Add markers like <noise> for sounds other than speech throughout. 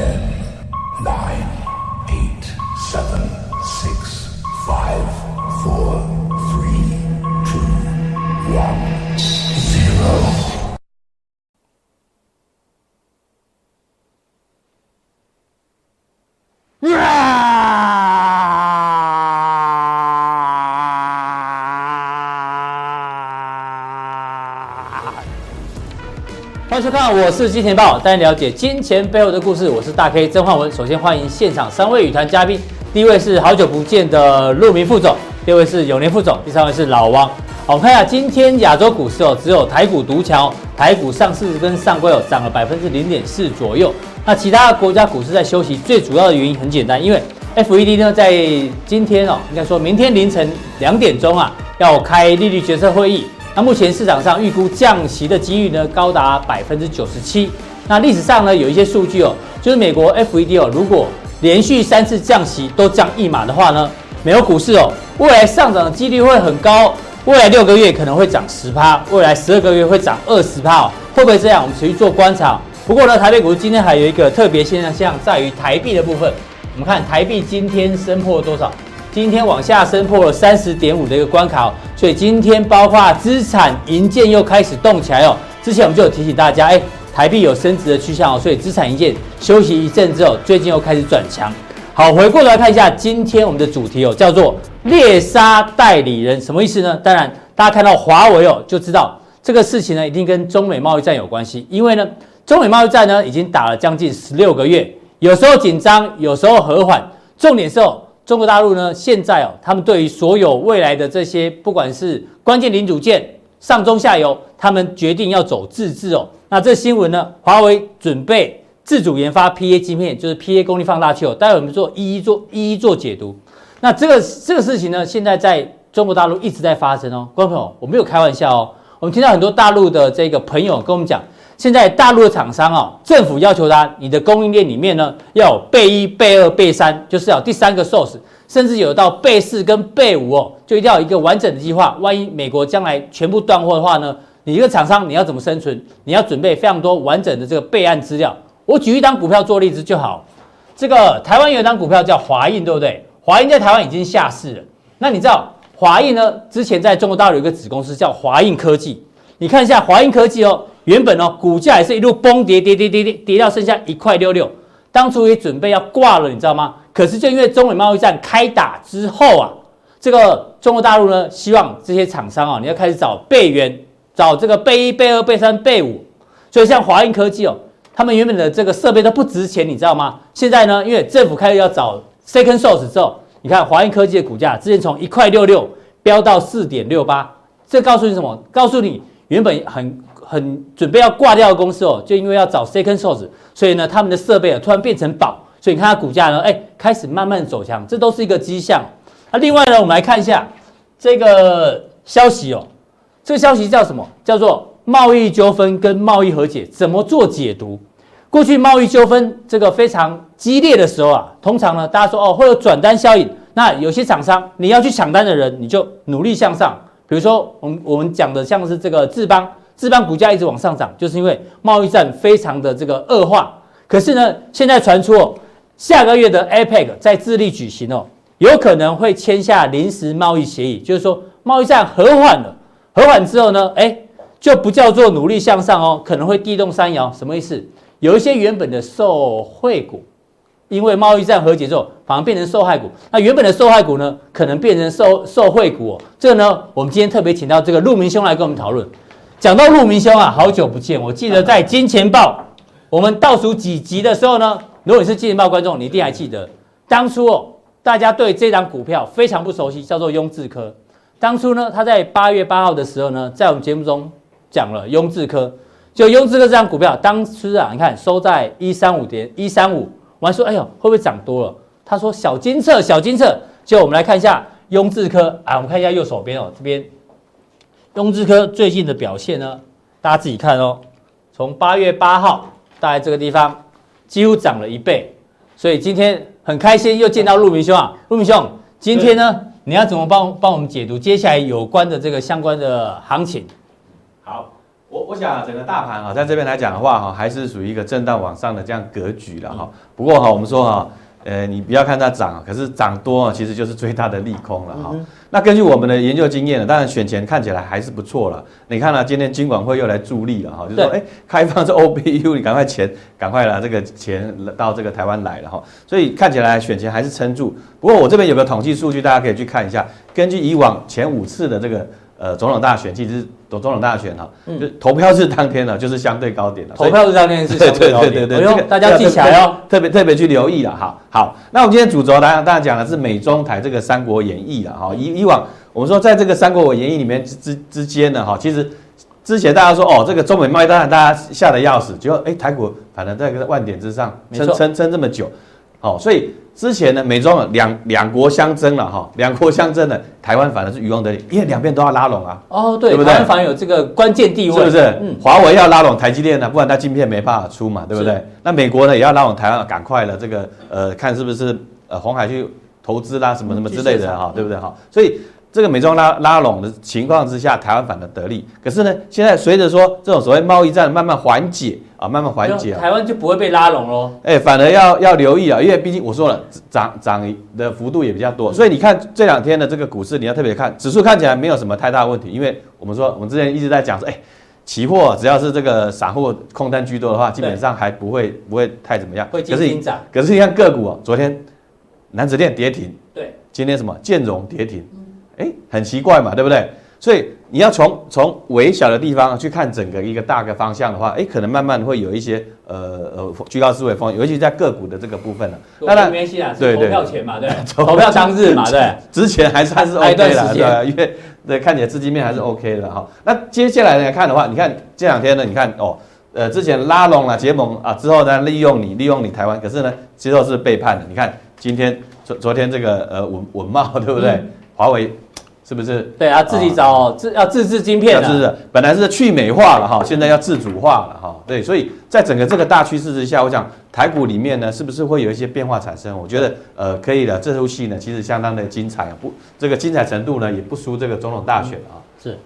Chad. 收看，我是金钱豹，带你了解金钱背后的故事。我是大 K 曾焕文。首先欢迎现场三位与谈嘉宾，第一位是好久不见的陆明副总，第二位是永年副总，第三位是老王。我们看一下今天亚洲股市哦，只有台股独强，台股上市跟上柜哦涨了百分之零点四左右。那其他国家股市在休息，最主要的原因很简单，因为 FED 呢在今天哦，应该说明天凌晨两点钟啊要开利率决策会议。那目前市场上预估降息的几率呢高达百分之九十七。那历史上呢有一些数据哦，就是美国 FED 哦，如果连续三次降息都降一码的话呢，美国股市哦未来上涨的几率会很高，未来六个月可能会涨十趴，未来十二个月会涨二十趴，会不会这样？我们持续做观察。不过呢，台北股市今天还有一个特别现象，在于台币的部分。我们看台币今天升破了多少？今天往下升破了三十点五的一个关卡哦，所以今天包括资产银建又开始动起来哦。之前我们就有提醒大家，哎，台币有升值的趋向哦，所以资产银建休息一阵之后，最近又开始转强。好，回过头来看一下今天我们的主题哦，叫做猎杀代理人，什么意思呢？当然，大家看到华为哦，就知道这个事情呢，一定跟中美贸易战有关系，因为呢。中美贸易战呢，已经打了将近十六个月，有时候紧张，有时候和缓。重点是哦，中国大陆呢，现在哦，他们对于所有未来的这些，不管是关键零组件、上中下游，他们决定要走自制哦。那这新闻呢，华为准备自主研发 PA 晶片，就是 PA 功率放大器哦。待会我们做一一做一一做解读。那这个这个事情呢，现在在中国大陆一直在发生哦。观众朋友，我没有开玩笑哦。我们听到很多大陆的这个朋友跟我们讲。现在大陆的厂商哦，政府要求他，你的供应链里面呢，要有备一、备二、备三，就是要第三个 source，甚至有到备四跟备五哦，就一定要有一个完整的计划。万一美国将来全部断货的话呢，你一个厂商你要怎么生存？你要准备非常多完整的这个备案资料。我举一张股票做例子就好，这个台湾有一张股票叫华映，对不对？华映在台湾已经下市了。那你知道华映呢？之前在中国大陆有一个子公司叫华映科技，你看一下华映科技哦。原本哦，股价也是一路崩跌，跌跌跌跌跌到剩下一块六六，当初也准备要挂了，你知道吗？可是就因为中美贸易战开打之后啊，这个中国大陆呢，希望这些厂商啊，你要开始找备源，找这个备一、备二、备三、备五。所以像华映科技哦，他们原本的这个设备都不值钱，你知道吗？现在呢，因为政府开始要找 second source 之后，你看华映科技的股价之前从一块六六飙到四点六八，这告诉你什么？告诉你原本很。很准备要挂掉的公司哦，就因为要找 second source，所以呢，他们的设备啊突然变成宝，所以你看它股价呢，哎，开始慢慢走强，这都是一个迹象。那另外呢，我们来看一下这个消息哦，这个消息叫什么？叫做贸易纠纷跟贸易和解怎么做解读？过去贸易纠纷这个非常激烈的时候啊，通常呢，大家说哦会有转单效应，那有些厂商你要去抢单的人，你就努力向上，比如说我们我们讲的像是这个智邦。资邦股价一直往上涨，就是因为贸易战非常的这个恶化。可是呢，现在传出哦，下个月的 APEC 在智利举行哦，有可能会签下临时贸易协议，就是说贸易战和缓了。和缓之后呢，哎，就不叫做努力向上哦，可能会地动山摇。什么意思？有一些原本的受惠股，因为贸易战和解之后，反而变成受害股。那原本的受害股呢，可能变成受受惠股哦。这个呢，我们今天特别请到这个陆明兄来跟我们讨论。讲到陆明兄啊，好久不见。我记得在金钱豹，我们倒数几集的时候呢，如果你是金钱豹观众，你一定还记得，当初哦，大家对这张股票非常不熟悉，叫做雍智科。当初呢，他在八月八号的时候呢，在我们节目中讲了雍智科，就雍智科这张股票，当时啊，你看收在一三五点一三五，我还说，哎呦，会不会涨多了？他说小金策，小金策。就我们来看一下雍智科啊，我们看一下右手边哦，这边。雍智科最近的表现呢，大家自己看哦。从八月八号，大概这个地方几乎涨了一倍，所以今天很开心又见到陆明兄啊。陆明兄，今天呢，你要怎么帮帮我们解读接下来有关的这个相关的行情？好，我我想整个大盘啊，在这边来讲的话哈，还是属于一个震荡往上的这样格局了哈。不过哈，我们说哈，呃，你不要看它涨，可是涨多啊，其实就是最大的利空了哈。那根据我们的研究经验呢，当然选前看起来还是不错了。你看了今天金管会又来助力了哈，就是说哎，开放这 OBU，你赶快钱，赶快拿这个钱到这个台湾来了哈。所以看起来选前还是撑住。不过我这边有个统计数据，大家可以去看一下，根据以往前五次的这个。呃，总统大选其实总总统大选哈，就投票日当天呢，就是相对高点了。投票日当天是相对高点。对对对对，这个大家记起来哦，特别特别去留意了哈。好，那我们今天主轴，大家大家讲的是美中台这个三国演义了哈。以以往我们说，在这个三国演义里面之之之间呢哈，其实之前大家说哦，这个中美贸易战大家吓得要死，结果哎，台股反正在个万点之上撑撑撑这么久，好，所以。之前呢，美中两两国相争了哈，两国相争了，台湾反而是渔翁得利，因为两边都要拉拢啊。哦，对，对不对？台湾反而有这个关键地位，是不是？嗯，华为要拉拢台积电呢，不然它晶片没办法出嘛，对不对？那美国呢也要拉拢台湾，赶快了，这个呃，看是不是呃，红海去投资啦，什么什么之类的哈，嗯、对不对哈？所以。这个美中拉拉拢的情况之下，台湾反而得利。可是呢，现在随着说这种所谓贸易战慢慢缓解啊，慢慢缓解，台湾就不会被拉拢喽。哎，反而要要留意啊，因为毕竟我说了，涨涨的幅度也比较多，所以你看这两天的这个股市，你要特别看指数，看起来没有什么太大问题。因为我们说，我们之前一直在讲说，哎，期货只要是这个散户空单居多的话，基本上还不会不会太怎么样。会涨。可是你看个股啊，昨天南子电跌停，对，今天什么建融跌停。哎，很奇怪嘛，对不对？所以你要从从微小的地方去看整个一个大的方向的话，哎，可能慢慢会有一些呃呃居高思维风险，尤其在个股的这个部分了。当然没关系啦，对投票前嘛，对，<laughs> 投票当日嘛，对，之前还是还是 OK 的，对，因为对看起来资金面还是 OK 的哈。那接下来来看的话，你看这两天呢，你看哦，呃，之前拉拢了结盟啊，之后呢利用你利用你台湾，可是呢之后是背叛的。你看今天昨昨天这个呃文文茂对不对？华为。是不是？对啊，自己找自要自制晶片是不是本来是去美化了哈，现在要自主化了哈。对，所以在整个这个大趋势之下，我想台股里面呢，是不是会有一些变化产生？我觉得呃可以的，这出戏呢其实相当的精彩，不这个精彩程度呢也不输这个总统大选啊。是，好，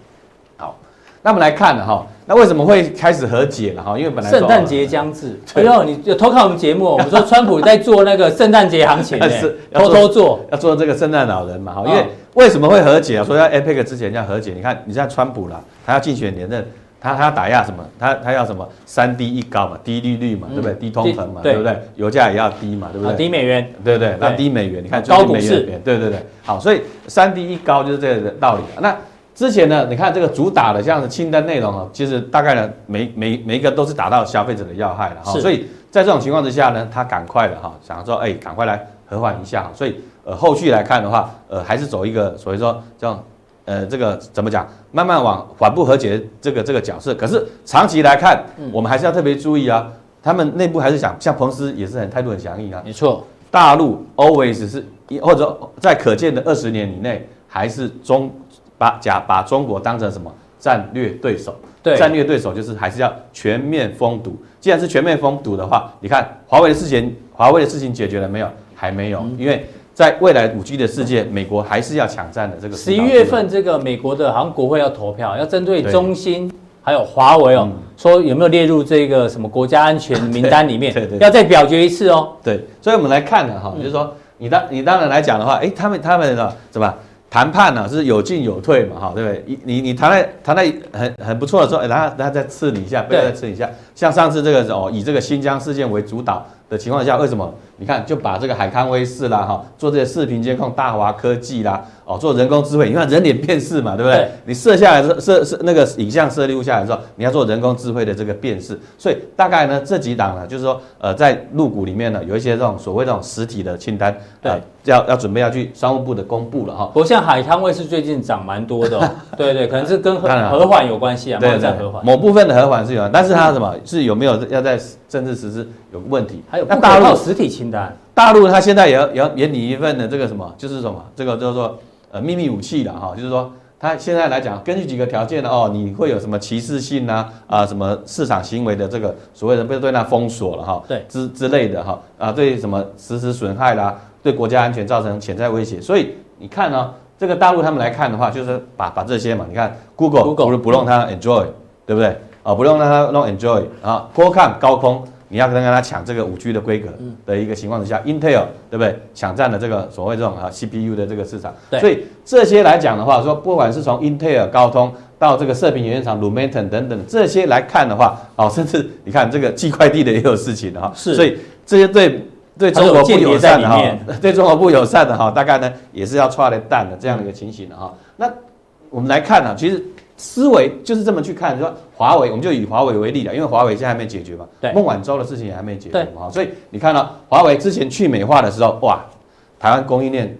那我们来看了哈，那为什么会开始和解了哈？因为本来圣诞节将至，<laughs> 哎呦，你有偷看我们节目，我们说川普在做那个圣诞节行情，<laughs> 是偷偷做，要做这个圣诞老人嘛哈，因为。为什么会和解啊？说要 APEC 之前要和解，你看，你像川普啦，他要竞选连任，他他要打压什么？他他要什么？三低一高嘛，低利率嘛，对不对？低通膨嘛，对不对？油价也要低嘛，对不对？低美元，对不对？那低美元，你看高股市，对对对，好，所以三低一高就是这个道理。那之前呢，你看这个主打的这样的清单内容啊，其实大概呢，每每每一个都是打到消费者的要害了哈。所以在这种情况之下呢，他赶快的哈，想说，哎，赶快来和缓一下，所以。呃，后续来看的话，呃，还是走一个所谓说这样，呃，这个怎么讲，慢慢往缓步和解这个这个角色。可是长期来看，嗯、我们还是要特别注意啊，他们内部还是想，像彭斯也是很态度很强硬啊。没错，大陆 always 是，或者在可见的二十年以内，还是中把假把中国当成什么战略对手？对，战略对手就是还是要全面封堵。既然是全面封堵的话，你看华为的事情，华为的事情解决了没有？还没有，嗯、因为。在未来五 G 的世界，美国还是要抢占的这个。十一月份，这个美国的好像国会要投票，要针对中兴还有华为哦，说有没有列入这个什么国家安全 <laughs> 名单里面？对对，要再表决一次哦。对，所以我们来看呢，哈，就是说你当你当然来讲的话，哎，他们他们的怎么谈判呢？是有进有退嘛，哈，对不对？你你你谈在谈在很很不错的时候，哎，然后然后再刺你一下，不要再刺你一下。像上次这个哦，以这个新疆事件为主导的情况下，为什么？你看，就把这个海康威视啦，哈，做这些视频监控，大华科技啦，哦，做人工智慧，你看人脸辨识嘛，对不对？对。你设下来的设设那个影像设立物下来之后，你要做人工智慧的这个辨识，所以大概呢这几档呢，就是说，呃，在入股里面呢，有一些这种所谓这种实体的清单，对，要要准备要去商务部的公布了哈。不像海康威视最近涨蛮多的，对。对，可能是跟和和缓有关系啊，对，在和缓，某部分的和缓是有，但是它什么？是有没有要在政治实施有问题？还有那大陆实体清单。大陆它现在也要也要也拟一份的这个什么，就是什么，这个叫做呃秘密武器了哈，就是说它现在来讲，根据几个条件呢，哦，你会有什么歧视性啊啊什么市场行为的这个所谓的被对它封锁了哈，对之之类的哈啊对什么实施损害啦，对国家安全造成潜在威胁，所以你看呢，这个大陆他们来看的话，就是把把这些嘛，你看 Google Google 不是不让它 enjoy，对不对？啊，不用让他弄 enjoy 啊，Qualcomm 高空。你要跟他抢这个五 G 的规格的一个情况之下，嗯，Intel 对不对？抢占了这个所谓这种啊 CPU 的这个市场，对所以这些来讲的话，说不管是从 Intel 高通到这个射频元件厂 Lumentum 等等这些来看的话，哦，甚至你看这个寄快递的也有事情的哈，是，所以这些对对中国不友善的哈，<laughs> 对中国不友善的哈，大概呢也是要剉咧等的这样的一个情形的哈。那我们来看呢，其实。思维就是这么去看，说华为，我们就以华为为例了，因为华为现在还没解决嘛，对，孟晚舟的事情也还没解决嘛，所以你看到华为之前去美化的时候，哇，台湾供应链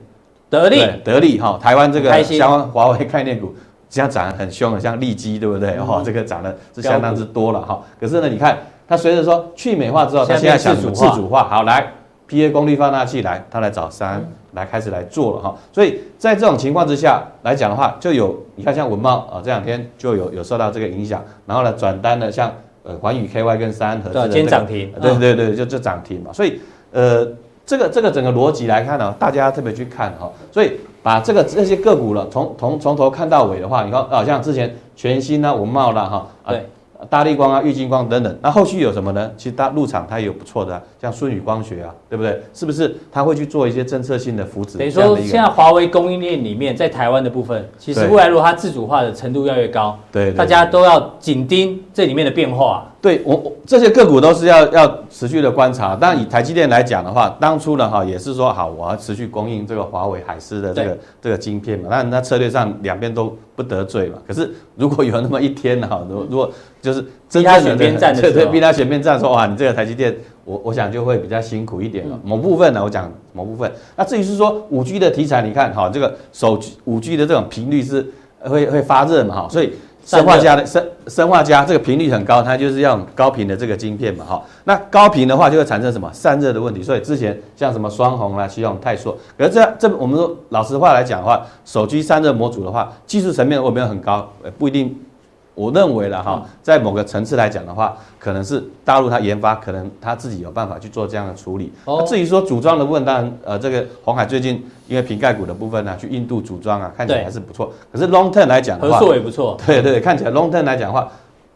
得利得利哈，台湾这个相关华为概念股，这样涨得很凶的，像利基对不对？哈、嗯，这个涨的是相当之多了哈。可是呢，你看它随着说去美化之后，它现在想自主化，好来 PA 功率放大器来，它来找三。嗯来开始来做了哈，所以在这种情况之下来讲的话，就有你看像文茂啊这两天就有有受到这个影响，然后呢转单的像呃环宇 KY 跟三安合资的今天涨停，对对对，就就涨停嘛，所以呃这个这个整个逻辑来看呢，大家特别去看哈，所以把这个这些个股了从从从头看到尾的话，你看啊像之前全新啊文茂啦哈，对。大力光啊、玉金光等等，那后续有什么呢？其实它入场它也有不错的、啊，像舜宇光学啊，对不对？是不是它会去做一些政策性的扶持？等于说，现在华为供应链里面，在台湾的部分，其实未来如果它自主化的程度越来越高，对，大家都要紧盯这里面的变化。对我，我这些个股都是要要持续的观察。但以台积电来讲的话，当初呢哈也是说好，我要持续供应这个华为海思的这个这个晶片嘛。那那策略上两边都不得罪嘛。可是如果有那么一天哈，如如果就是真正的边站的时候，逼他选边站说哇，你这个台积电，我我想就会比较辛苦一点了。某部分呢，我讲某部分。那至于是说五 G 的题材，你看哈，这个手五 G 的这种频率是会会发热嘛哈，所以。生化镓的生生化镓这个频率很高，它就是要高频的这个晶片嘛，哈。那高频的话就会产生什么散热的问题，所以之前像什么双红啦、希望泰硕，可是这这我们说老实话来讲的话，手机散热模组的话，技术层面会不会很高？不一定。我认为了哈，在某个层次来讲的话，可能是大陆它研发，可能它自己有办法去做这样的处理。哦至于说组装的部分，当然呃，这个鸿海最近因为瓶盖股的部分呢，去印度组装啊，看起来还是不错。可是 long term 来讲的话，合作也不错。对对，看起来 long term 来讲的话，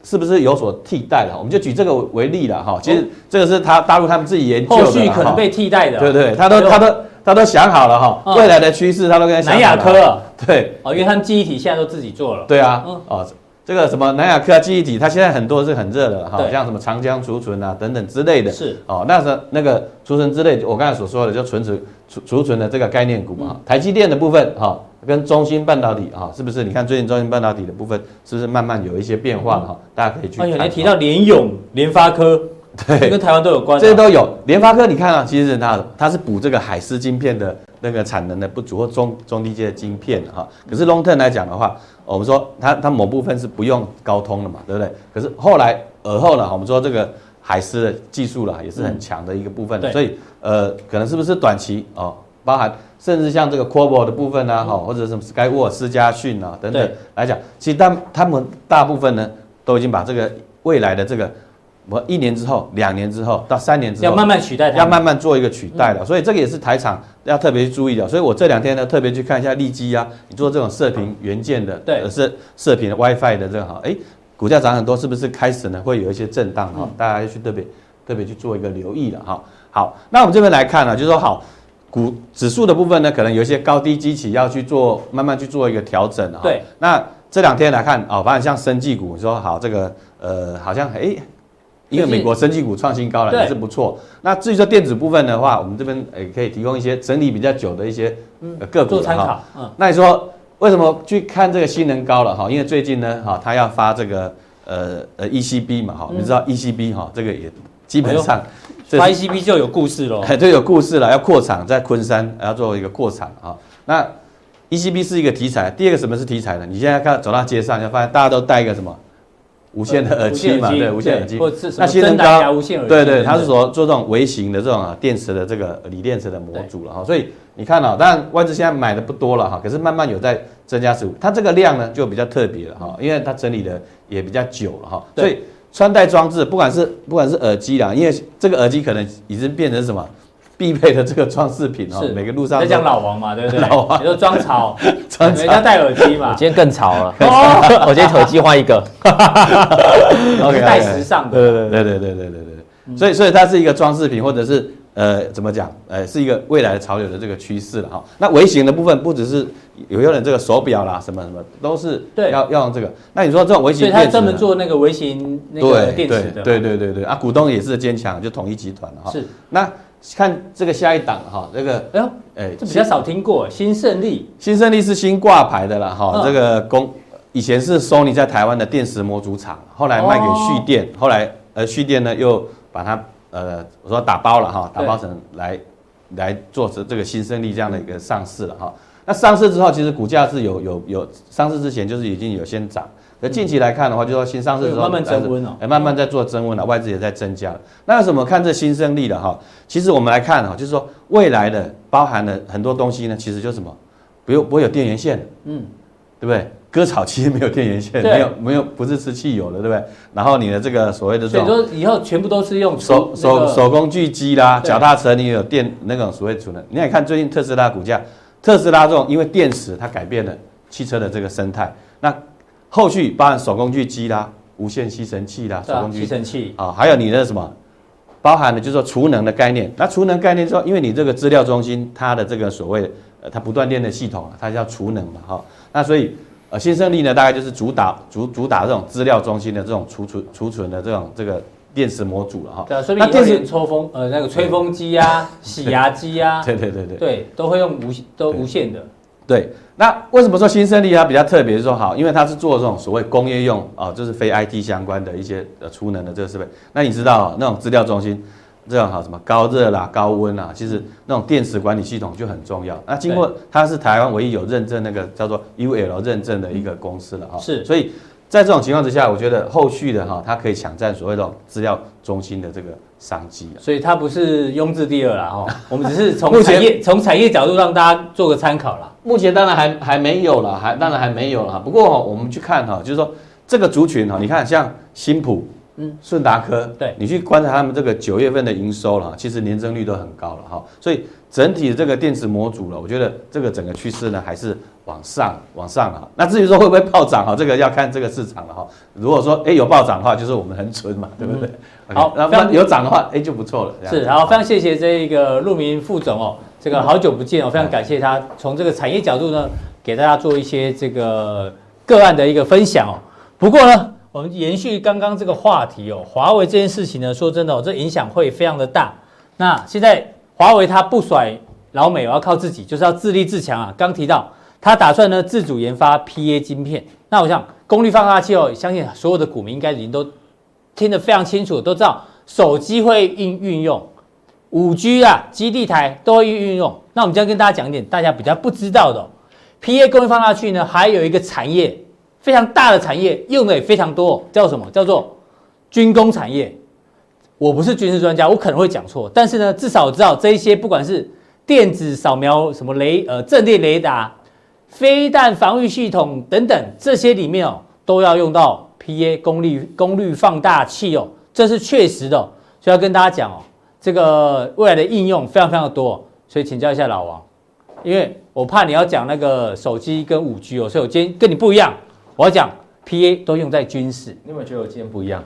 是不是有所替代了？我们就举这个为例了哈。其实这个是他大陆他们自己研究的，后续可能被替代的。对对，他都他都他都想好了哈，未来的趋势他都跟南亚科。对哦，因为他们记忆体现在都自己做了。对啊，哦。这个什么南亚科啊，记忆体，它现在很多是很热的哈，像什么长江储存啊等等之类的。是哦，那是那个储存之类，我刚才所说的就存储储储存的这个概念股嘛。台积电的部分哈，跟中芯半导体哈，是不是？你看最近中芯半导体的部分是不是慢慢有一些变化了哈？大家可以去看。还提到联咏、联发科，对，跟台湾都有关。这些都有。联发科你看啊，其实它它是补这个海思晶片的那个产能的不足或中中低阶的晶片哈。可是 long term 来讲的话。我们说它它某部分是不用高通的嘛，对不对？可是后来而后呢，我们说这个海思的技术啦也是很强的一个部分，嗯、所以呃，可能是不是短期哦，包含甚至像这个 Qorvo 的部分啊，哈、嗯，或者什么 Skyworks、思佳讯啊等等对来讲，其实他他们大部分呢都已经把这个未来的这个。我一年之后、两年之后到三年之后，要慢慢取代它，要慢慢做一个取代了。所以这个也是台厂要特别注意的。所以我这两天呢，特别去看一下利基啊，你做这种射频元件的，对，是射频 WiFi 的这个哈，哎，股价涨很多，是不是开始呢会有一些震荡哈？大家要去特别特别去做一个留意了哈。好，那我们这边来看呢，就是说好股指数的部分呢，可能有一些高低基期要去做，慢慢去做一个调整哈。对，那这两天来看哦，反正像生技股，说好这个呃，好像哎。因为美国生技股创新高了，也是不错。那至于说电子部分的话，我们这边也可以提供一些整理比较久的一些个股参考。嗯，那你说为什么去看这个新能高了哈？因为最近呢哈，它要发这个呃呃 ECB 嘛哈，你知道 ECB 哈，这个也基本上发 ECB 就有故事喽，<laughs> 就有故事了，要扩厂在昆山要做一个扩厂啊。那 ECB 是一个题材，第二个什么是题材呢？你现在看走到街上，你会发现大家都带一个什么？无线的耳机嘛，对，无线耳机。那新能高，对对，它是说做这种微型的这种啊电池的这个锂电池的模组了哈。所以你看啊，当然外资现在买的不多了哈，可是慢慢有在增加持股。它这个量呢就比较特别了哈，因为它整理的也比较久了哈。所以穿戴装置，不管是不管是耳机啦，因为这个耳机可能已经变成什么必备的这个装饰品哦。每个路上在讲老王嘛，对不对？<laughs> 老王，你说装潮，<laughs> 人家戴耳机嘛。我今天更潮了，<laughs> 我今天耳机换一个，OK，带时尚的。对对对对对对对对。所以所以它是一个装饰品，或者是。呃，怎么讲？呃，是一个未来的潮流的这个趋势了哈。那微型的部分不只是有些人这个手表啦，什么什么都是要要用这个。那你说这种微型电池，所以他专门做那个微型那个电池的。对对对对啊，股东也是坚强，就统一集团哈。是。那看这个下一档哈，这个哎呦，哎，这比较少听过，新胜利。新胜利是新挂牌的了哈，这个公以前是 Sony 在台湾的电池模组厂，后来卖给旭电，后来呃旭电呢又把它。呃，我说打包了哈，打包成来来做这这个新胜利这样的一个上市了哈。那上市之后，其实股价是有有有上市之前就是已经有先涨，那近期来看的话，就说新上市之后慢慢增温了，哎，慢慢在做增温了，外资也在增加了。那为什么看这新胜利的哈？其实我们来看哈，就是说未来的包含了很多东西呢，其实就是什么，不用不会有电源线，嗯，对不对？割草机没有电源线，没有没有不是吃汽油的，对不对？然后你的这个所谓的这种，所以说以后全部都是用手手手工锯机啦，脚踏车你有电那种所谓储能。你也看最近特斯拉股价，特斯拉这种因为电池它改变了汽车的这个生态，那后续包含手工锯机啦、无线吸尘器啦、手工吸尘器啊，还有你的什么，包含的就是说储能的概念。那储能概念说，因为你这个资料中心它的这个所谓呃它不断电的系统，它叫储能嘛哈，那所以。呃，新胜利呢，大概就是主打主主打这种资料中心的这种储存储存的这种这个电池模组了哈。对啊，所以那电池抽风呃那个吹风机啊、洗牙机啊，对对对对，对都会用无都无线的。对，那为什么说新胜利它比较特别？是说好，因为它是做这种所谓工业用啊，就是非 IT 相关的一些呃储能的这个设备。那你知道那种资料中心？这样好什么高热啦、高温啦，其实那种电池管理系统就很重要。那经过它是台湾唯一有认证那个叫做 UL 认证的一个公司了哈。是，所以在这种情况之下，我觉得后续的哈，它可以抢占所谓的资料中心的这个商机。所以它不是庸置第二啦哈。<laughs> 我们只是从产业从产业角度让大家做个参考啦。目前当然还还没有了，还当然还没有了。不过我们去看哈，就是说这个族群哈，你看像新普。嗯，顺达科，对，你去观察他们这个九月份的营收了，其实年增率都很高了哈，所以整体的这个电池模组了，我觉得这个整个趋势呢还是往上往上啊。那至于说会不会暴涨哈，这个要看这个市场了哈。如果说哎有暴涨的话，就是我们很蠢嘛，对不对？嗯、好，那么有涨的话，哎就不错了。是，好，非常谢谢这一个陆明副总哦，这个好久不见哦，非常感谢他从这个产业角度呢，给大家做一些这个个案的一个分享哦。不过呢。我们延续刚刚这个话题哦，华为这件事情呢，说真的哦，这影响会非常的大。那现在华为它不甩老美，我要靠自己，就是要自立自强啊。刚提到他打算呢自主研发 PA 晶片，那我想功率放大器哦，相信所有的股民应该已经都听得非常清楚，都知道手机会运运用五 G 啊，基地台都会运用。那我们将跟大家讲一点大家比较不知道的哦，PA 功率放大器呢，还有一个产业。非常大的产业用的也非常多，叫什么？叫做军工产业。我不是军事专家，我可能会讲错，但是呢，至少我知道这一些，不管是电子扫描、什么雷呃阵列雷达、飞弹防御系统等等，这些里面哦，都要用到 PA 功率功率放大器哦，这是确实的，所以要跟大家讲哦，这个未来的应用非常非常的多，所以请教一下老王，因为我怕你要讲那个手机跟五 G 哦，所以我今天跟你不一样。我要讲 PA 都用在军事，你有没有觉得我今天不一样？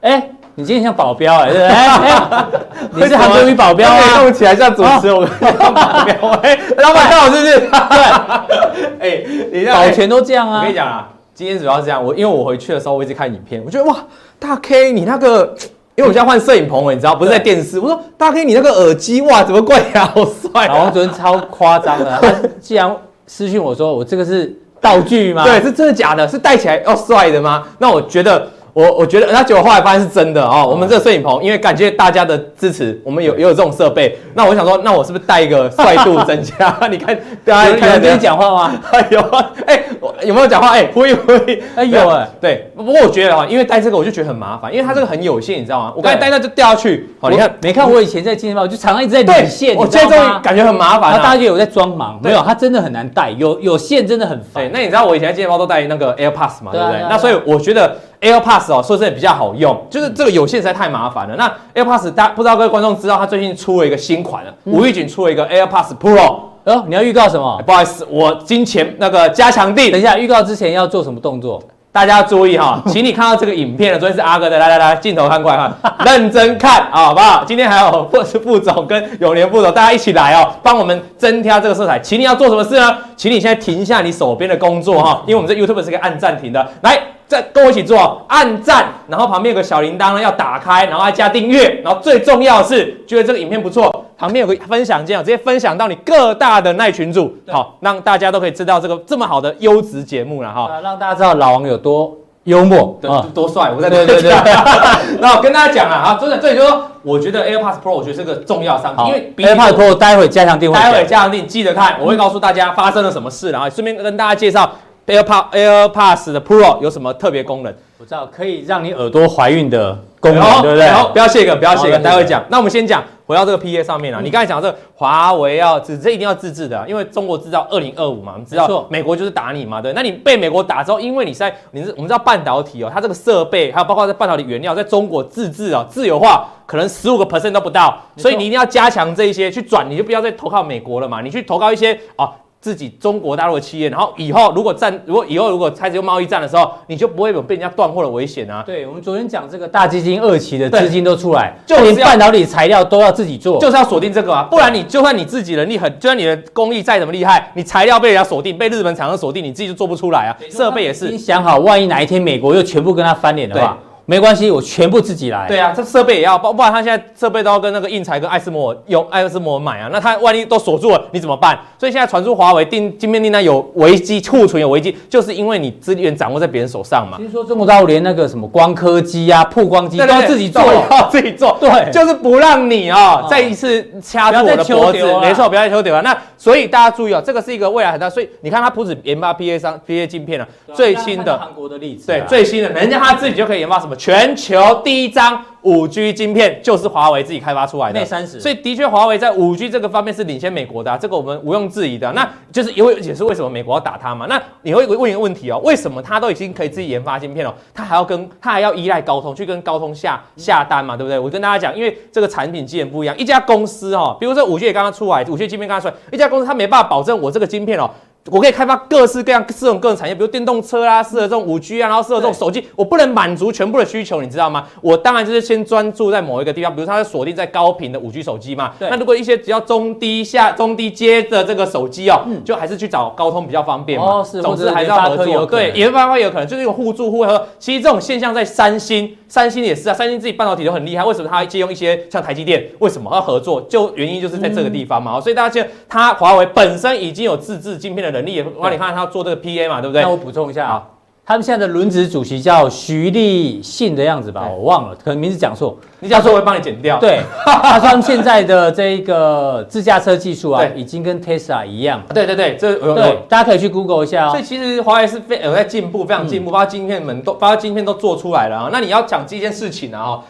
哎，你今天像保镖哎，对不对？哎，<laughs> 你是韩国女保镖啊？动起来像主持人，我 <laughs> 保镖哎，老板看我是不是？对，<laughs> 哎，你保全都这样啊？我跟你讲啊，今天主要是这样，我因为我回去的时候我一直看影片，我觉得哇，大 K 你那个，因为我现在换摄影棚了，你知道不是在电视？我说大 K 你那个耳机哇，怎么贵呀？好帅！老王昨天超夸张的，他既然私讯我说我这个是。道具吗？对，是真的假的？是戴起来要帅的吗？那我觉得。我我觉得，那结果后来发现是真的哦。我们这个摄影棚，因为感谢大家的支持，我们有也有这种设备。那我想说，那我是不是带一个帅度增加？<laughs> 你看，大家看跟你讲话吗？有啊，哎，有没有讲话？哎，呼应呼应，哎有哎。对，不过我觉得啊，因为戴这个我就觉得很麻烦，因为它这个很有限，你知道吗？我刚才戴那就掉下去。好，你看，没看我以前在健身房，我就常常一直在理线。我现在终于感觉很麻烦。那大家觉得我在装忙？没有，它真的很难戴，有有线真的很烦。那你知道我以前在健身房都带那个 AirPods 嘛？对不对？那所以我觉得。AirPods 哦，说真的比较好用，就是这个有线实在太麻烦了。那 AirPods 大家不知道各位观众知道，它最近出了一个新款了，吴玉锦出了一个 AirPods Pro。哦，你要预告什么？不好意思，我金钱那个加强地。等一下，预告之前要做什么动作？大家要注意哈，<laughs> 请你看到这个影片的，昨天是阿哥的，来来来，镜头看过来哈，认真看啊，好不好？今天还有副副总跟永年副总，大家一起来哦，帮我们增添这个色彩。请你要做什么事呢？请你现在停下你手边的工作哈，因为我们这 YouTube 是可以按暂停的。来，再跟我一起做，按赞，然后旁边有个小铃铛呢，要打开，然后还加订阅，然后最重要的是，觉得这个影片不错。旁边有个分享键，直接分享到你各大的耐群组，好，让大家都可以知道这个这么好的优质节目了哈，让大家知道老王有多幽默，多帅，我在对对对。<laughs> 那我跟大家讲啊，啊，真的，这里就是说，我觉得 AirPods Pro 我觉得是个重要商品，因为 AirPods Pro 待会加强錠，待会加强錠记得看，我会告诉大家发生了什么事，然后顺便跟大家介绍 AirPods AirPods 的 Pro 有什么特别功能。我知道可以让你耳朵怀孕的功能，对不对？好，不要谢个，不要谢个，待会讲。那我们先讲。回到这个 PA 上面啊，你刚才讲这个华为要自，这一定要自制的，因为中国制造二零二五嘛，我们知道美国就是打你嘛，对，那你被美国打之后，因为你在你是我们知道半导体哦，它这个设备还有包括在半导体原料在中国自制啊，自由化可能十五个 percent 都不到，所以你一定要加强这一些去转，你就不要再投靠美国了嘛，你去投靠一些啊。自己中国大陆的企业，然后以后如果战，如果以后如果开始有贸易战的时候，你就不会有被人家断货的危险啊。对，我们昨天讲这个大基金二期的资金都出来，就连半导体材料都要自己做，就是要锁定这个啊，不然你就算你自己能力很，就算你的工艺再怎么厉害，你材料被人家锁定，被日本厂商锁定，你自己就做不出来啊。设备也是，你想好，万一哪一天美国又全部跟他翻脸的话。没关系，我全部自己来。对啊，这设备也要，不不然他现在设备都要跟那个印材跟爱斯摩用爱斯摩买啊，那他万一都锁住了，你怎么办？所以现在传出华为订晶片订单有危机，库存有危机，就是因为你资源掌握在别人手上嘛。听说中国大陆连那个什么光刻机啊、曝光机都要自己做，要自己做，<laughs> 对，就是不让你啊、哦、再一次掐住我的脖子。没错，不要再求丢了。那所以大家注意哦，这个是一个未来很大，所以你看它不止研发 PA 商 PA 晶片了，最新的韩国的例子，对，最新的，人家他自己就可以研发什么全球。第一张五 G 晶片就是华为自己开发出来的，那三十，所以的确华为在五 G 这个方面是领先美国的，啊，这个我们毋庸置疑的，啊。那就是因为也是为什么美国要打它嘛？那你会问一个问题哦，为什么它都已经可以自己研发晶片了，它还要跟它还要依赖高通去跟高通下下单嘛？对不对？我跟大家讲，因为这个产品基本不一样，一家公司哦，比如说五 G 也刚刚出来，五 G 晶片刚刚出来，一家公司它没办法保证我这个晶片哦。我可以开发各式各样适合各种产业，比如电动车啊，适合这种五 G 啊，然后适合这种手机。我不能满足全部的需求，你知道吗？我当然就是先专注在某一个地方，比如它是锁定在高频的五 G 手机嘛。对。那如果一些比较中低下、中低阶的这个手机哦，嗯，就还是去找高通比较方便嘛。哦，是。总之还是要合作。对，研发会有可能就是一个互助互合。其实这种现象在三星，三星也是啊，三星自己半导体都很厉害，为什么它借用一些像台积电？为什么要合作？就原因就是在这个地方嘛。嗯，所以大家现在它华为本身已经有自制晶片的能力，我帮你看。他做这个 PA 嘛，对不对？那我补充一下啊，他们现在的轮值主席叫徐立信的样子吧，我忘了，可能名字讲错。你讲错我会帮你剪掉。对，<laughs> 他说他们现在的这个自驾车技术啊，已经跟 Tesla 一样。对对对，这有对，大家可以去 Google 一下哦。所以其实华为是非有在进步，非常进步，包括晶片们都，包括晶片都做出来了啊。那你要讲这件事情啊。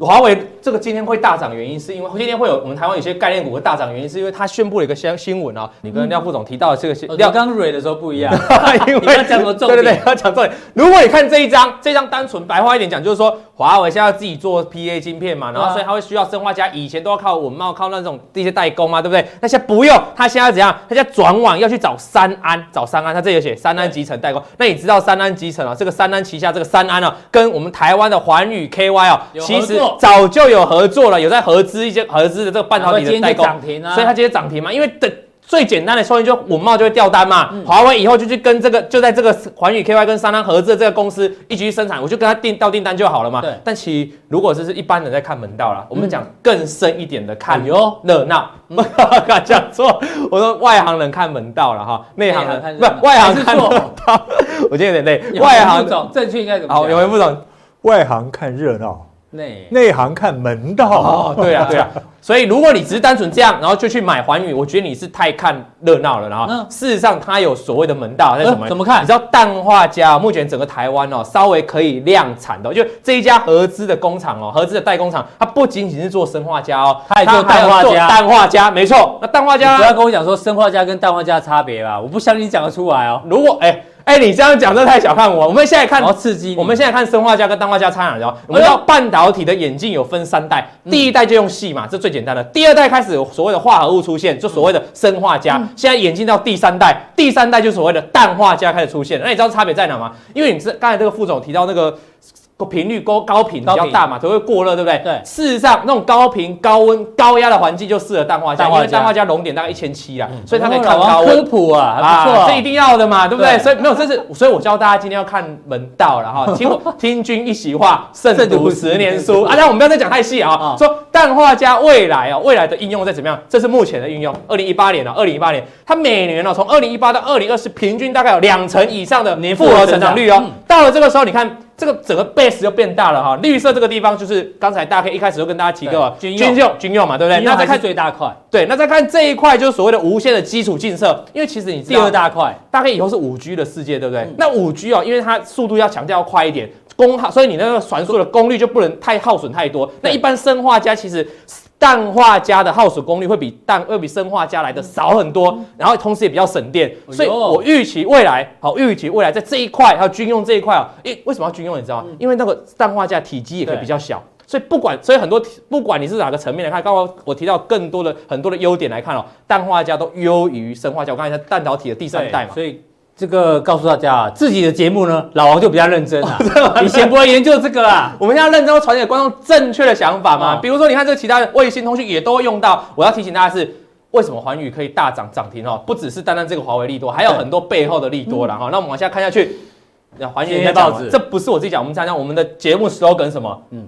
华为这个今天会大涨，原因是因为今天会有我们台湾有些概念股会大涨，原因是因为它宣布了一个新新闻啊。你跟廖副总提到的这个新，廖刚蕊的时候不一样，<laughs> <laughs> 因为你要讲什么重点？对对对，要讲重点。<laughs> 如果你看这一张，这张单纯白话一点讲，就是说华为现在要自己做 PA 晶片嘛，然后所以它会需要生化家，以前都要靠文茂，靠那种这些代工嘛，对不对？那现在不用，它现在怎样？它现在转网要去找三安，找三安，它这里有写三安集成代工。那你知道三安集成啊？这个三安旗下这个三安啊，跟我们台湾的环宇 KY 啊，其实早就有。合作了，有在合资一些合资的这个半导体的代工，所以它今天涨停嘛。因为的最简单的说，就稳懋就会掉单嘛。华为以后就去跟这个就在这个环宇 KY 跟三安合资的这个公司一起去生产，我就跟他订掉订单就好了嘛。对。但其实如果这是一般人在看门道啦，我们讲更深一点的看热闹，不要 <laughs> 讲错。我说外行人看门道了哈，内行人不外行看门道。<laughs> 我今天有点累。外行正确应该怎么讲？好，有位副总，外行看热闹。内内行看门道，哦，对啊，对啊，<laughs> 所以如果你只是单纯这样，然后就去买环宇，我觉得你是太看热闹了。然后事实上，它有所谓的门道在什么？怎么看？你知道氮化镓目前整个台湾哦，稍微可以量产的，就这一家合资的工厂哦，合资的代工厂，它不仅仅是做生化镓哦，它也做氮化镓。氮化镓没错，那氮化镓，不要跟我讲说生化镓跟氮化镓差别吧，我不相信你讲得出来哦。如果哎。哎，你这样讲这太小看我。我们现在看，好刺激。我们现在看生化家跟氮化镓差哪了？我们知道半导体的眼镜有分三代，第一代就用细嘛，这最简单的。第二代开始有所谓的化合物出现，就所谓的生化镓。现在眼镜到第三代，第三代就所谓的氮化镓开始出现。那你知道差别在哪吗？因为你是刚才这个副总提到那个。频率高高频比较大嘛，都会过热，对不对？对。事实上，那种高频、高温、高压的环境就适合氮化镓，因为氮化镓熔点大概一千七啦，所以它可以抗高温。科普啊，还不错，这一定要的嘛，对不对？所以没有，这是，所以我教大家今天要看门道了哈，听我听君一席话，<laughs> 胜读十年书。啊，那我们不要再讲太细啊，说氮化镓未来啊，未来的应用在怎么样？这是目前的应用。二零一八年啊，二零一八年，它每年呢，从二零一八到二零二四，平均大概有两成以上的年复合成长率哦。到了这个时候，你看。这个整个 base 就变大了哈，绿色这个地方就是刚才大家一开始就跟大家提过军用军用嘛，对不对？那再看最大块，对，那再看这一块就是所谓的无线的基础建设，因为其实你第二大块，大概以后是五 G 的世界，对不对？那五 G 哦，因为它速度要强调要快一点，功耗，所以你那个传输的功率就不能太耗损太多。那一般生化家其实。氮化镓的耗损功率会比氮会比砷化镓来的少很多，然后同时也比较省电，所以我预期未来好预期未来在这一块还有军用这一块啊，诶，为什么要军用？你知道吗？因为那个氮化镓体积也可以比较小，所以不管所以很多不管你是哪个层面来看，刚刚我提到更多的很多的优点来看哦，氮化镓都优于砷化镓。我刚才在半导体的第三代嘛，所以。这个告诉大家啊，自己的节目呢，老王就比较认真啊。<laughs> 以前不会研究这个啊，<laughs> 我们现在认真传给观众正确的想法嘛。比如说，你看这个其他的卫星通讯也都会用到。我要提醒大家是，为什么环宇可以大涨涨停哦？不只是单单这个华为利多，还有很多背后的利多了哈。那我们往下看下去，环宇在报纸，这不是我自己讲，我们讲讲我们的节目 slogan 什么？嗯，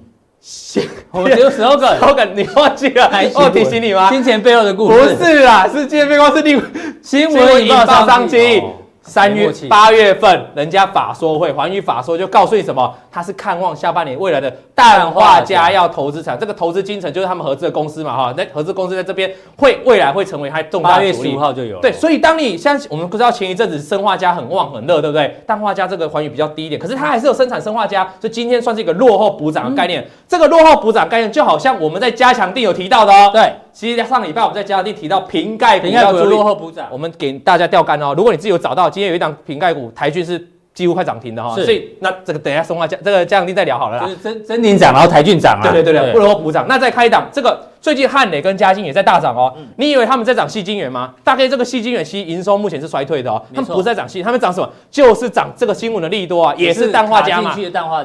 <laughs> 我们只有 slogan，slogan 你忘记了？我提醒你吗？金钱背后的故事不是啦，是金钱背后是另新闻引爆商机。三月八月份，人家法说会，环宇法说就告诉你什么？他是看望下半年未来的氮化镓要投资产，这个投资精诚就是他们合资的公司嘛，哈，那合资公司在这边会未来会成为它重大主力。八月十五号就有。对，所以当你像我们不知道前一阵子生化镓很旺很热，对不对？氮化镓这个环宇比较低一点，可是它还是有生产生化镓，所以今天算是一个落后补涨的概念。嗯、这个落后补涨概念就好像我们在加强錠有提到的哦，对。其实上礼拜我们在加强錠提到瓶盖股要落后补涨，我们给大家钓竿哦。如果你自己有找到，今天有一档瓶盖股，台骏是几乎快涨停的哈。是所以那这个等一下砷化镓这个加强錠再聊好了啦。就是真真宁涨，然后台骏涨啊。对对对对，不落后补涨。那再开一档这个。最近汉磊跟嘉晶也在大涨哦，你以为他们在涨矽晶元吗？大概这个矽晶元其实营收目前是衰退的哦，他们不是在涨矽，他们涨什么？就是涨这个新闻的利多啊，也是氮化镓嘛，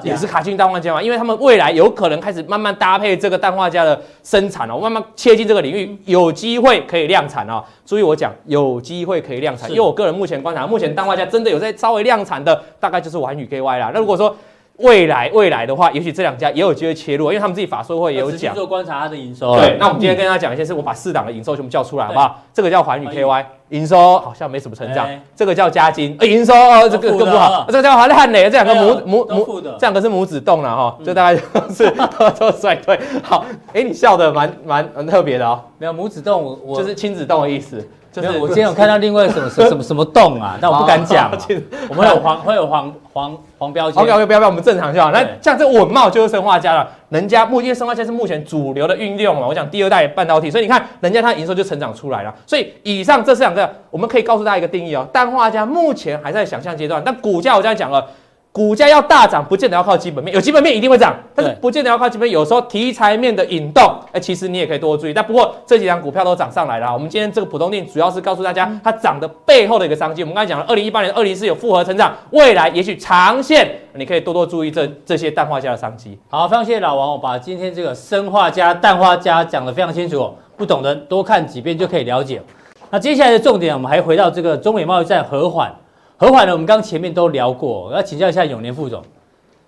也是卡进氮化镓嘛，因为他们未来有可能开始慢慢搭配这个氮化镓的生产哦，慢慢切进这个领域，有机会可以量产哦。注意我讲，有机会可以量产，因为我个人目前观察，目前氮化镓真的有在稍微量产的，大概就是环宇 KY 啦。那如果说未来未来的话，也许这两家也有机会切入，因为他们自己法说会也有讲。做观察它的营收。对，那我们今天跟大家讲一些事，我把四档的营收全部叫出来，好不好？这个叫环宇 KY，营收好像没什么成长。这个叫嘉金，营收哦，这个更不好。这个叫华汉磊，这两个母母母，这两个是母子动了哈，这大概就是 <laughs> 都衰退。好，哎，你笑的蛮蛮蛮特别的哦。没有母子动，我就是亲子动的意思。就是我今天有看到另外什么 <laughs> 什么什么洞啊，但我不敢讲。<laughs> 我们有黄会有黄黄黄标签。OK OK，不要不要，我们正常就好。那像这稳懋就是生化家了，人家目因为砷化家是目前主流的运用嘛，我讲第二代半导体，所以你看人家它营收就成长出来了。所以以上这四两个，我们可以告诉大家一个定义哦，氮化镓目前还在想象阶段，但股价我刚才讲了。股价要大涨，不见得要靠基本面，有基本面一定会涨，但是不见得要靠基本面。有时候题材面的引动，哎，其实你也可以多注意。但不过这几档股票都涨上来了。我们今天这个普通店主要是告诉大家它涨的背后的一个商机。我们刚才讲了，二零一八年、二零一四有复合成长，未来也许长线你可以多多注意这这些氮化镓的商机。好，非常谢谢老王，我把今天这个生化镓、氮化镓讲得非常清楚，不懂的多看几遍就可以了解。那接下来的重点，我们还回到这个中美贸易战和缓。和缓呢，我们刚前面都聊过，我要请教一下永年副总。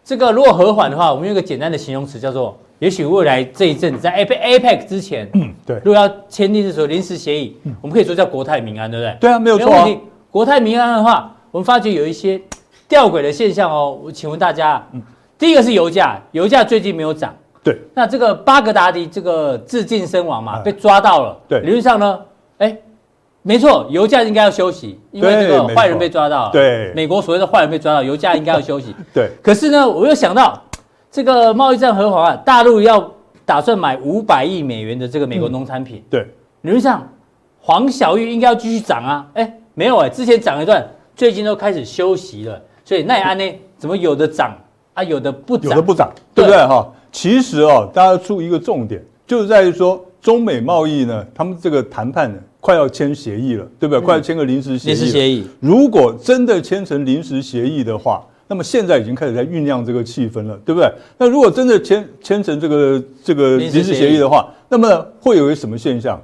这个如果和缓的话，我们用一个简单的形容词叫做，也许未来这一阵子在 APEC APEC 之前，嗯，对，如果要签订这种临时协议，嗯，我们可以说叫国泰民安，对不对？对啊，没有错啊。国泰民安的话，我们发觉有一些吊诡的现象哦。我请问大家，嗯，第一个是油价，油价最近没有涨，对。那这个巴格达迪这个自尽身亡嘛，被抓到了，对。理论上呢，哎。没错，油价应该要休息，因为这个坏人被抓到了。对，美国所谓的坏人被抓到，油价应该要休息。<laughs> 对。可是呢，我又想到这个贸易战和缓啊，大陆要打算买五百亿美元的这个美国农产品。对。理论上，黄小玉应该要继续涨啊。哎，没有哎，之前涨一段，最近都开始休息了，所以奈安呢，怎么有的涨啊，有的不涨，有的不涨，对不对哈？其实哦，大家注意一个重点，就是在于说中美贸易呢，他们这个谈判呢，快要签协议了，对不对？快要签个临时协议。临时协议，如果真的签成临时协议的话，那么现在已经开始在酝酿这个气氛了，对不对？那如果真的签签成这个这个临时协议的话，那么会有一个什么现象？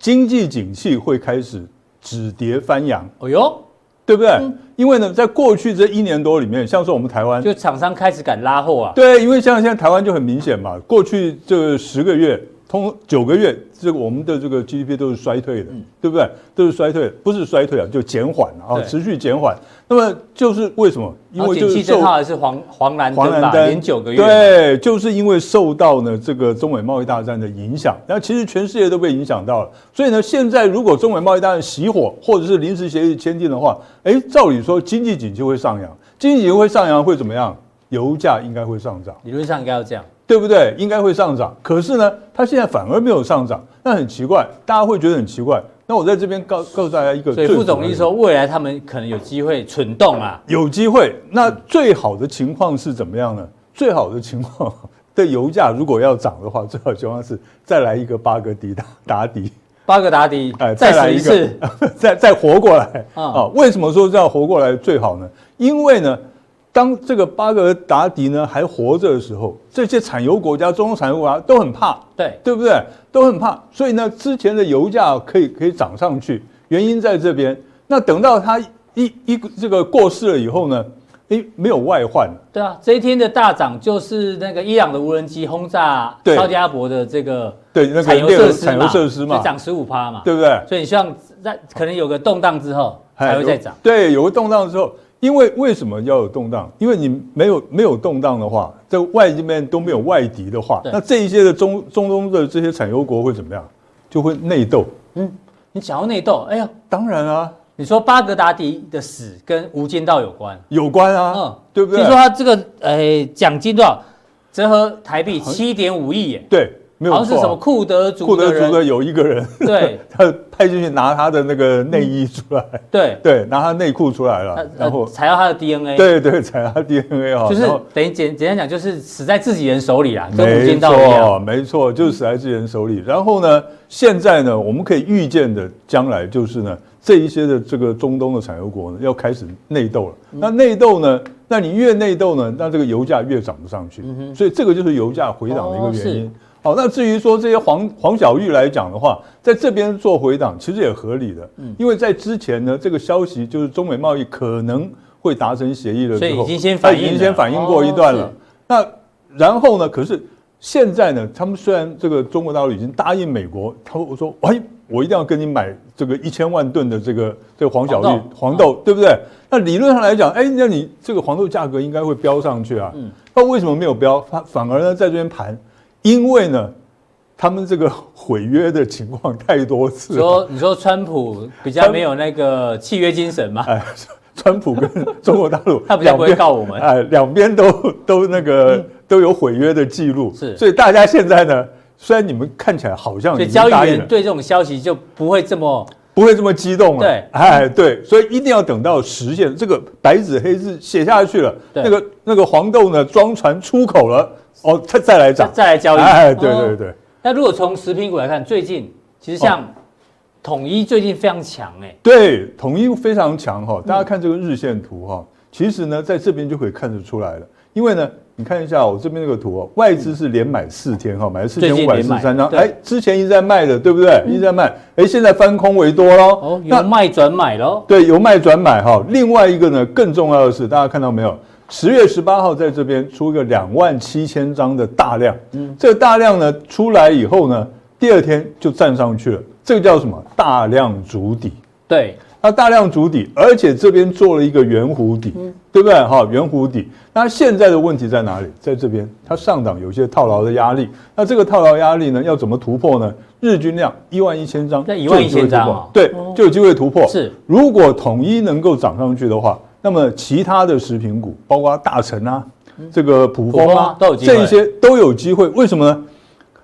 经济景气会开始止跌翻扬。哦哟，对不对？因为呢，在过去这一年多里面，像是我们台湾，就厂商开始敢拉货啊。对，因为像现在台湾就很明显嘛，过去这十个月。通九个月，这个我们的这个 GDP 都是衰退的，嗯、对不对？都是衰退，不是衰退啊，就减缓啊，持续减缓。那么就是为什么？因为就是受还是黄黄蓝黄蓝灯连九个月，对，就是因为受到呢这个中美贸易大战的影响，然后其实全世界都被影响到了。所以呢，现在如果中美贸易大战熄火，或者是临时协议签订的话，哎，照理说经济景气会上扬，经济景气会上扬会怎么样？油价应该会上涨，理论上应该要这样。对不对？应该会上涨，可是呢，它现在反而没有上涨，那很奇怪，大家会觉得很奇怪。那我在这边告告诉大家一个，所以副总意思说，未来他们可能有机会蠢动啊，有机会。那最好的情况是怎么样呢？最好的情况，<laughs> 对油价如果要涨的话，最好的情况是再来一个巴格迪打打底，巴格达底，哎，再来一次，<laughs> 再再活过来啊？为什么说这样活过来最好呢？因为呢。当这个巴格达迪呢还活着的时候，这些产油国家、中东产油国家都很怕，对对不对？都很怕，所以呢，之前的油价可以可以涨上去，原因在这边。那等到他一一这个过世了以后呢，诶，没有外患。对啊，这一天的大涨就是那个伊朗的无人机轰炸沙特阿拉伯的这个对那个产油设施产油设施嘛，涨十五趴嘛，对不对？所以你希望在可能有个动荡之后才会再涨。对，有个动荡之后。因为为什么要有动荡？因为你没有没有动荡的话，在外面都没有外敌的话，那这一些的中中东的这些产油国会怎么样？就会内斗。嗯，你想要内斗，哎呀，当然啊，你说巴格达迪的死跟无间道有关？有关啊，嗯，对不对？听说他这个呃奖金多少？折合台币七点五亿耶。对。没有好像是什么库德族库德族的有一个人，对，<laughs> 他派进去拿他的那个内衣出来，嗯、对。对，拿他内裤出来了，然后采到他的 DNA，对对，采到他 DNA 哦，就是等于简简单讲，就是死在自己人手里啊，没错没错，就是死在自己人手里。然后呢，现在呢，我们可以预见的将来就是呢，这一些的这个中东的产油国呢，要开始内斗了。那内斗呢，那你越内斗呢，那这个油价越涨不上去，所以这个就是油价回档的一个原因。好，那至于说这些黄黄小玉来讲的话，在这边做回档，其实也合理的，嗯，因为在之前呢，这个消息就是中美贸易可能会达成协议了之后，所以已经先已经先反应过一段了。那然后呢，可是现在呢，他们虽然这个中国大陆已经答应美国，他我说，哎，我一定要跟你买这个一千万吨的这个这个黄小玉黄豆，对不对？那理论上来讲，哎，那你这个黄豆价格应该会飙上去啊，嗯，那为什么没有飙？它反而呢在这边盘。因为呢，他们这个毁约的情况太多次了。说你说川普比较没有那个契约精神嘛？哎，<laughs> 川普跟中国大陆 <laughs> 他比较不会告我们。哎，两边都都那个、嗯、都有毁约的记录。是，所以大家现在呢，虽然你们看起来好像，所以交易员对这种消息就不会这么不会这么激动了。对，哎，对，所以一定要等到实现这个白纸黑字写下去了，那个那个黄豆呢装船出口了。哦，再再来涨，再来交易。哎，对对对。那如果从食品股来看，最近其实像统一最近非常强哎。对，统一非常强哈。大家看这个日线图哈，其实呢，在这边就可以看得出来了。因为呢，你看一下我这边这个图哦，外资是连买四天哈，买了四千五百四十三张。哎，之前一直在卖的，对不对？一直在卖。哎，现在翻空为多喽。哦，由卖转买喽。对，由卖转买哈。另外一个呢，更重要的是，大家看到没有？十月十八号在这边出一个两万七千张的大量，嗯，这个大量呢出来以后呢，第二天就站上去了，这个叫什么？大量足底。对，那大量足底，而且这边做了一个圆弧底，嗯，对不对？哈，圆弧底。那现在的问题在哪里？在这边，它上档有些套牢的压力。那这个套牢压力呢，要怎么突破呢？日均量一万一千张，一万一千张，对，就有机会突破。是，如果统一能够涨上去的话。那么其他的食品股，包括大成啊，这个普丰啊，这一些都有机会。为什么呢？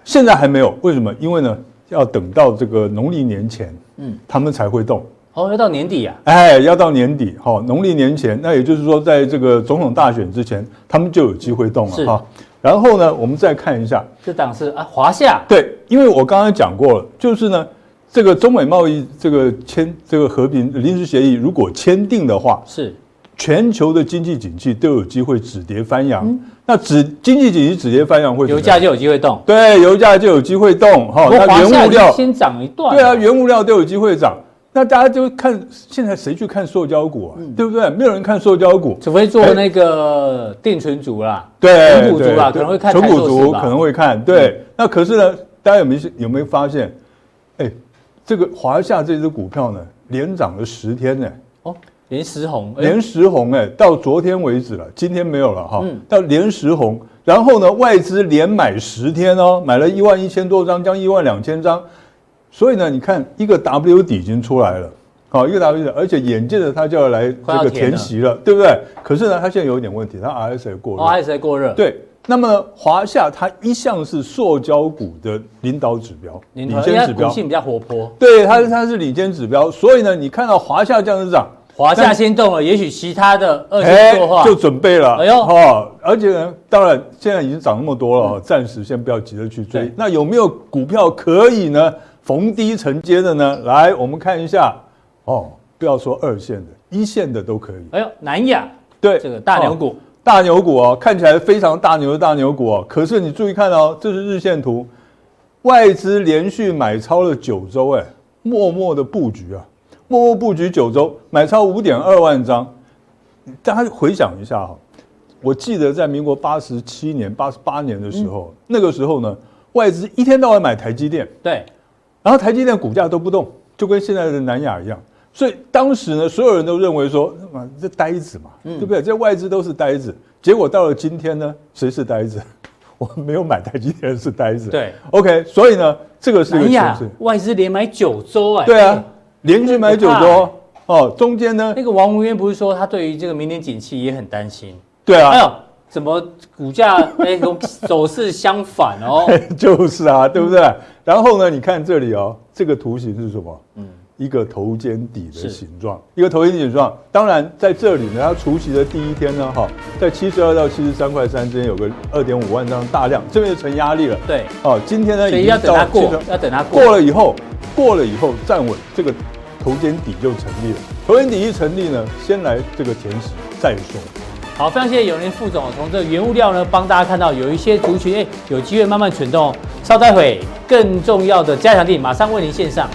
现在还没有，为什么？因为呢，要等到这个农历年前，嗯，他们才会动。哦，要到年底啊？哎，要到年底，哈，农历年前，那也就是说，在这个总统大选之前，他们就有机会动了哈。然后呢，我们再看一下，这档是啊，华夏。对，因为我刚刚讲过了，就是呢，这个中美贸易这个签这个和平临时协议，如果签订的话，是全球的经济景气都有机会止跌翻扬。嗯、那止经济景气止跌翻扬会，油价就有机会动。对，油价就有机会动哈。那原物料先涨一段。对啊，原物料都有机会涨。那大家就看现在谁去看塑胶股啊，嗯、对不对？没有人看塑胶股，除非做那个定存族啦，对，存股族啦，可能会看。存股族可能会看，对。嗯、那可是呢，大家有没有有没有发现？哎，这个华夏这只股票呢，连涨了十天呢。哦，连十红，连十红哎，到昨天为止了，今天没有了哈。嗯。到连十红，然后呢，外资连买十天哦，买了一万一千多张，将一万两千张。所以呢，你看一个 W 底已经出来了，好，一个 W 底，而且眼见着它就要来这个填息了，对不对？可是呢，它现在有一点问题，它 RSI 过热，RSI 过热。对，那么华夏它一向是塑胶股的领导指标，领先指标，股性比较活泼。对，它是它是领先指标，所以呢，你看到华夏这样子涨，华夏先动了，也许其他的二线做化就准备了。哎呦，哦，而且呢，当然现在已经涨那么多了，暂时先不要急着去追。那有没有股票可以呢？逢低承接的呢？来，我们看一下哦，不要说二线的，一线的都可以。哎呦，南亚对这个大牛股，哦、大牛股哦，看起来非常大牛的大牛股哦。可是你注意看哦，这是日线图，外资连续买超了九周，哎，默默的布局啊，默默布局九州，买超五点二万张。大家回想一下哈，我记得在民国八十七年、八十八年的时候，嗯、那个时候呢，外资一天到晚买台积电，对。然后台积电股价都不动，就跟现在的南亚一样。所以当时呢，所有人都认为说，这呆子嘛，嗯、对不对？这外资都是呆子。结果到了今天呢，谁是呆子？<laughs> 我没有买台积电是呆子。对，OK。所以呢，这个是个趋势。外资连买九周哎。对啊，连续买九周哦。中间呢，那个王文渊不是说他对于这个明年景气也很担心？对啊。哎呦，怎么股价那种走势相反哦？<laughs> 就是啊，对不对？嗯然后呢，你看这里哦，这个图形是什么？嗯，一个头肩底的形状，一个头肩底形状。当然，在这里呢，它除夕的第一天呢，哈，在七十二到七十三块三之间有个二点五万张大量，这边就成压力了。对，哦，今天呢，所以要等它过，要等它过，过了以后，过了以后站稳，这个头肩底就成立了。头肩底一成立呢，先来这个填息再说。好，非常谢谢永林副总从这个原物料呢，帮大家看到有一些族群，哎，有机会慢慢蠢动。稍待会，更重要的加强錠马上为您献上。